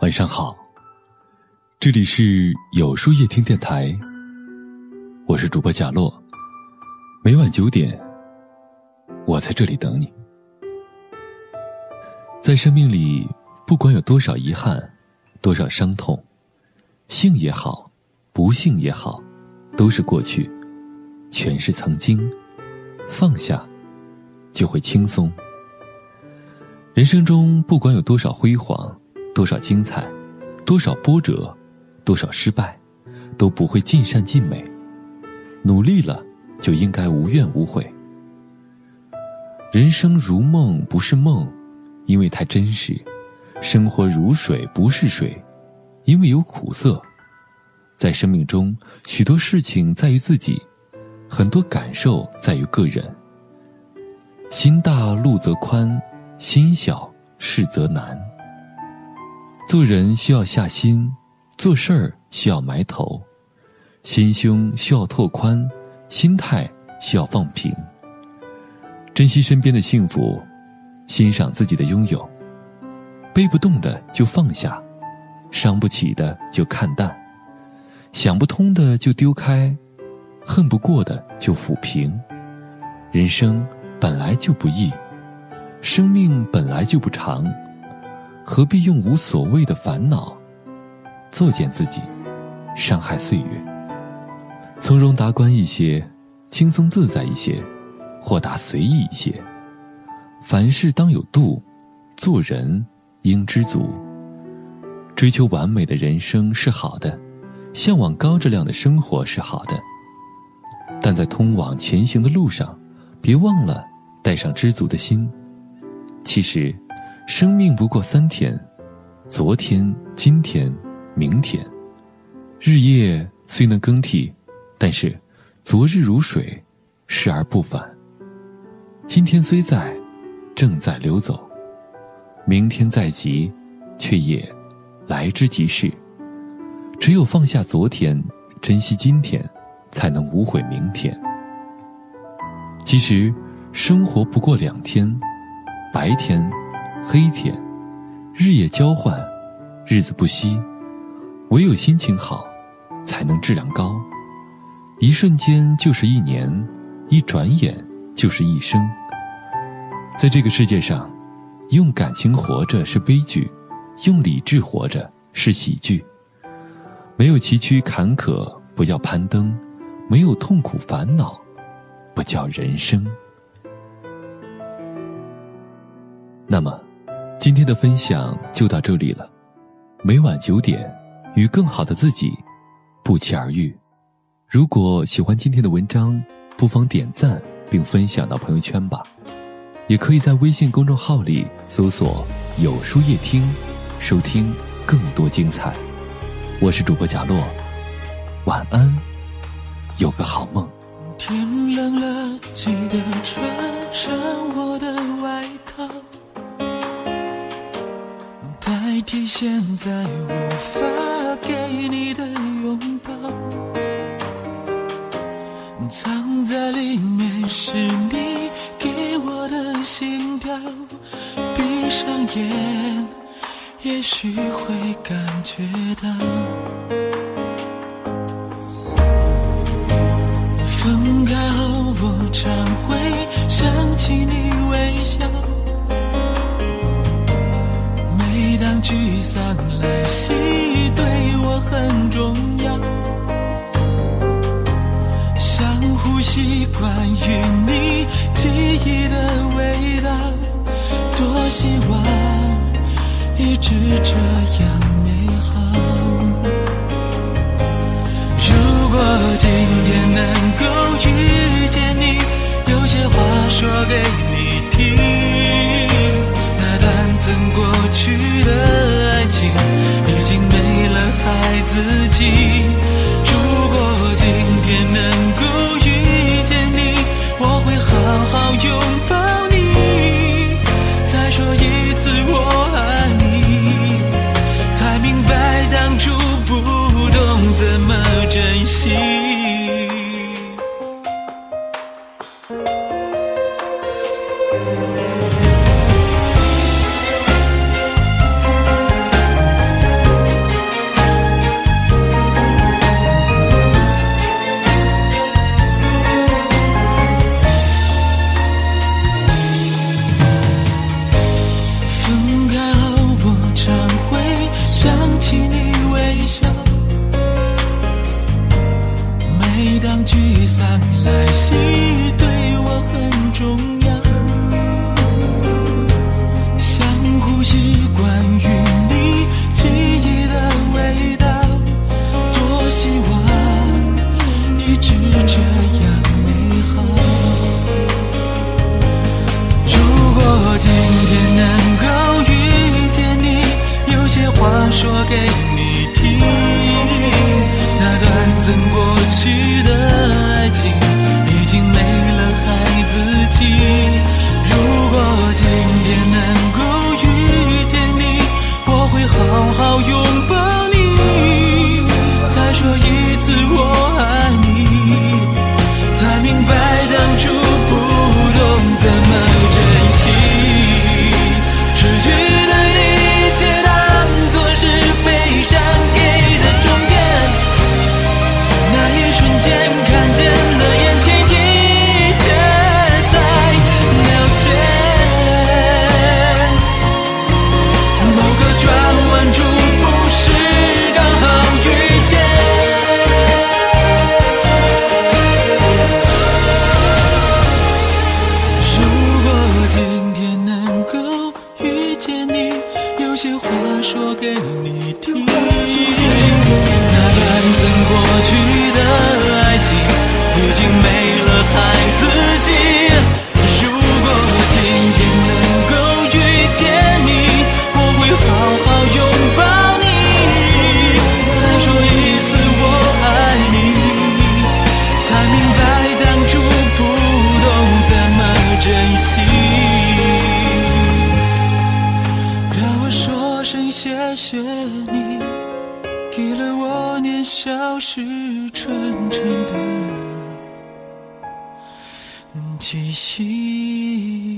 晚上好，这里是有书夜听电台，我是主播贾洛。每晚九点，我在这里等你。在生命里，不管有多少遗憾，多少伤痛，幸也好，不幸也好，都是过去，全是曾经。放下，就会轻松。人生中，不管有多少辉煌。多少精彩，多少波折，多少失败，都不会尽善尽美。努力了，就应该无怨无悔。人生如梦，不是梦，因为太真实；生活如水，不是水，因为有苦涩。在生命中，许多事情在于自己，很多感受在于个人。心大路则宽，心小事则难。做人需要下心，做事儿需要埋头，心胸需要拓宽，心态需要放平。珍惜身边的幸福，欣赏自己的拥有。背不动的就放下，伤不起的就看淡，想不通的就丢开，恨不过的就抚平。人生本来就不易，生命本来就不长。何必用无所谓的烦恼作践自己，伤害岁月？从容达观一些，轻松自在一些，豁达随意一些。凡事当有度，做人应知足。追求完美的人生是好的，向往高质量的生活是好的，但在通往前行的路上，别忘了带上知足的心。其实。生命不过三天，昨天、今天、明天，日夜虽能更替，但是昨日如水，逝而不返。今天虽在，正在流走；明天在即，却也来之即逝。只有放下昨天，珍惜今天，才能无悔明天。其实，生活不过两天，白天。黑天，日夜交换，日子不息，唯有心情好，才能质量高。一瞬间就是一年，一转眼就是一生。在这个世界上，用感情活着是悲剧，用理智活着是喜剧。没有崎岖坎坷，不要攀登；没有痛苦烦恼，不叫人生。那么。今天的分享就到这里了，每晚九点，与更好的自己不期而遇。如果喜欢今天的文章，不妨点赞并分享到朋友圈吧。也可以在微信公众号里搜索“有书夜听”，收听更多精彩。我是主播贾洛，晚安，有个好梦。天冷了，记得穿上我的外套。代替现在无法给你的拥抱，藏在里面是你给我的心跳。闭上眼，也许会感觉到。分开后，我常会想起你微笑。当沮丧来袭，对我很重要。相互习惯于你记忆的味道，多希望一直这样美好。自己。笑。每当聚散来袭对我很重要想呼吸关于你记忆的味道多希望一直这样美好。如果今天能够遇见你有些话说给你。听那段曾过去的爱情已经没了孩子气。如果今天能够遇见你我会好好拥抱你。再说一些话说给你听。那段曾过去的爱情，已经没了孩子气。声谢谢你，给了我年少时纯纯的气息。